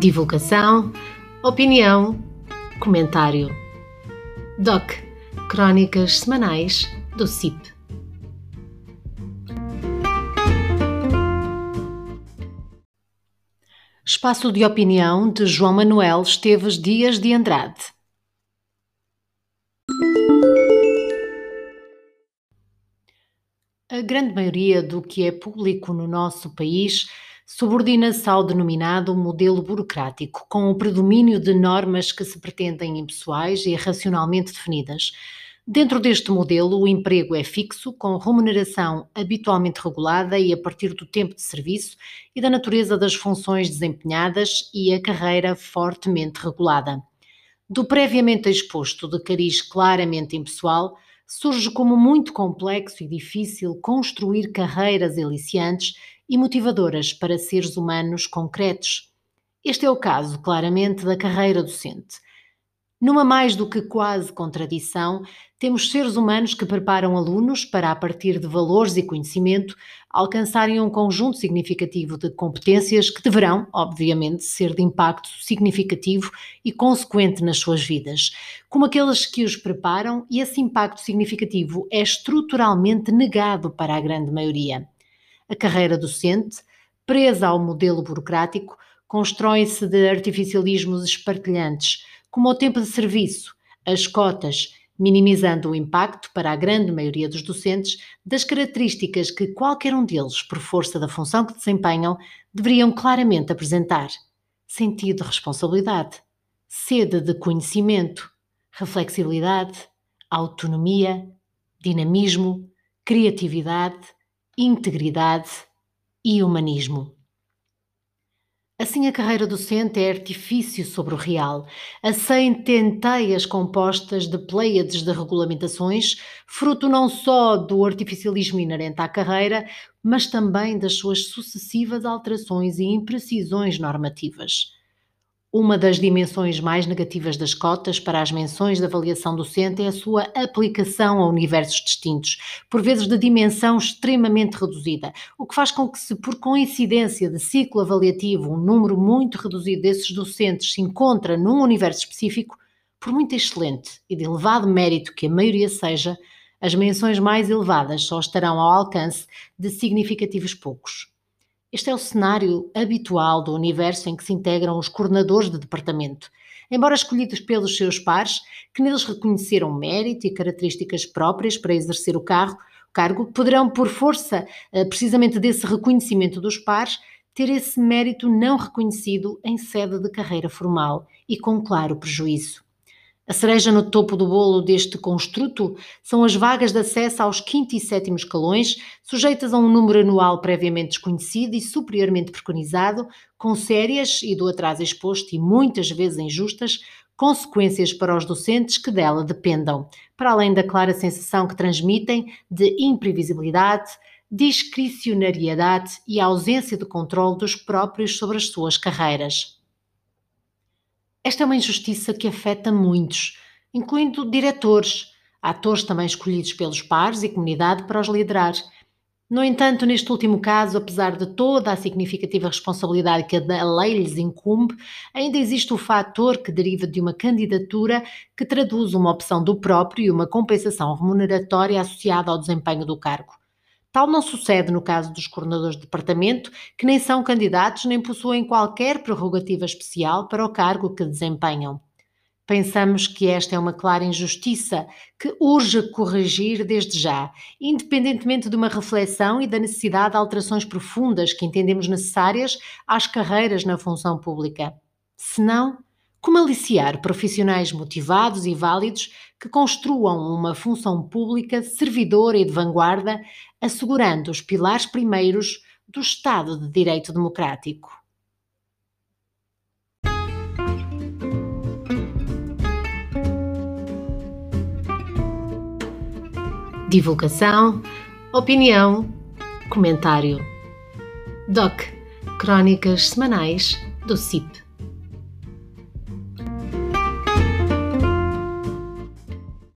Divulgação, opinião, comentário. DOC Crónicas Semanais do CIP. Espaço de opinião de João Manuel Esteves Dias de Andrade. A grande maioria do que é público no nosso país subordina-se ao denominado modelo burocrático, com o predomínio de normas que se pretendem impessoais e racionalmente definidas. Dentro deste modelo, o emprego é fixo, com remuneração habitualmente regulada e a partir do tempo de serviço e da natureza das funções desempenhadas e a carreira fortemente regulada. Do previamente exposto de cariz claramente impessoal, surge como muito complexo e difícil construir carreiras aliciantes e motivadoras para seres humanos concretos. Este é o caso, claramente, da carreira docente. Numa mais do que quase contradição, temos seres humanos que preparam alunos para, a partir de valores e conhecimento, alcançarem um conjunto significativo de competências que deverão, obviamente, ser de impacto significativo e consequente nas suas vidas, como aqueles que os preparam, e esse impacto significativo é estruturalmente negado para a grande maioria. A carreira docente, presa ao modelo burocrático, constrói-se de artificialismos espartilhantes como o tempo de serviço, as cotas, minimizando o impacto para a grande maioria dos docentes das características que qualquer um deles, por força da função que desempenham, deveriam claramente apresentar: sentido de responsabilidade, sede de conhecimento, reflexibilidade, autonomia, dinamismo, criatividade, integridade e humanismo. Assim, a carreira docente é artifício sobre o real, a cententeias compostas de pleiades de regulamentações, fruto não só do artificialismo inerente à carreira, mas também das suas sucessivas alterações e imprecisões normativas. Uma das dimensões mais negativas das cotas para as menções de avaliação docente é a sua aplicação a universos distintos, por vezes de dimensão extremamente reduzida, o que faz com que, se por coincidência de ciclo avaliativo um número muito reduzido desses docentes se encontra num universo específico, por muito excelente e de elevado mérito que a maioria seja, as menções mais elevadas só estarão ao alcance de significativos poucos. Este é o cenário habitual do universo em que se integram os coordenadores de departamento. Embora escolhidos pelos seus pares, que neles reconheceram mérito e características próprias para exercer o cargo, cargo poderão, por força eh, precisamente desse reconhecimento dos pares, ter esse mérito não reconhecido em sede de carreira formal e com claro prejuízo. A cereja no topo do bolo deste construto são as vagas de acesso aos quinto e sétimo escalões, sujeitas a um número anual previamente desconhecido e superiormente preconizado, com sérias, e do atraso exposto e muitas vezes injustas, consequências para os docentes que dela dependam, para além da clara sensação que transmitem de imprevisibilidade, discricionariedade e ausência de controle dos próprios sobre as suas carreiras. Esta é uma injustiça que afeta muitos, incluindo diretores, atores também escolhidos pelos pares e comunidade para os liderar. No entanto, neste último caso, apesar de toda a significativa responsabilidade que a lei lhes incumbe, ainda existe o fator que deriva de uma candidatura que traduz uma opção do próprio e uma compensação remuneratória associada ao desempenho do cargo. Tal não sucede no caso dos coordenadores de departamento, que nem são candidatos nem possuem qualquer prerrogativa especial para o cargo que desempenham. Pensamos que esta é uma clara injustiça que urge corrigir desde já, independentemente de uma reflexão e da necessidade de alterações profundas que entendemos necessárias às carreiras na função pública. Senão, como aliciar profissionais motivados e válidos que construam uma função pública servidora e de vanguarda, assegurando os pilares primeiros do Estado de Direito Democrático. Divulgação, opinião, comentário. DOC Crónicas Semanais do CIP.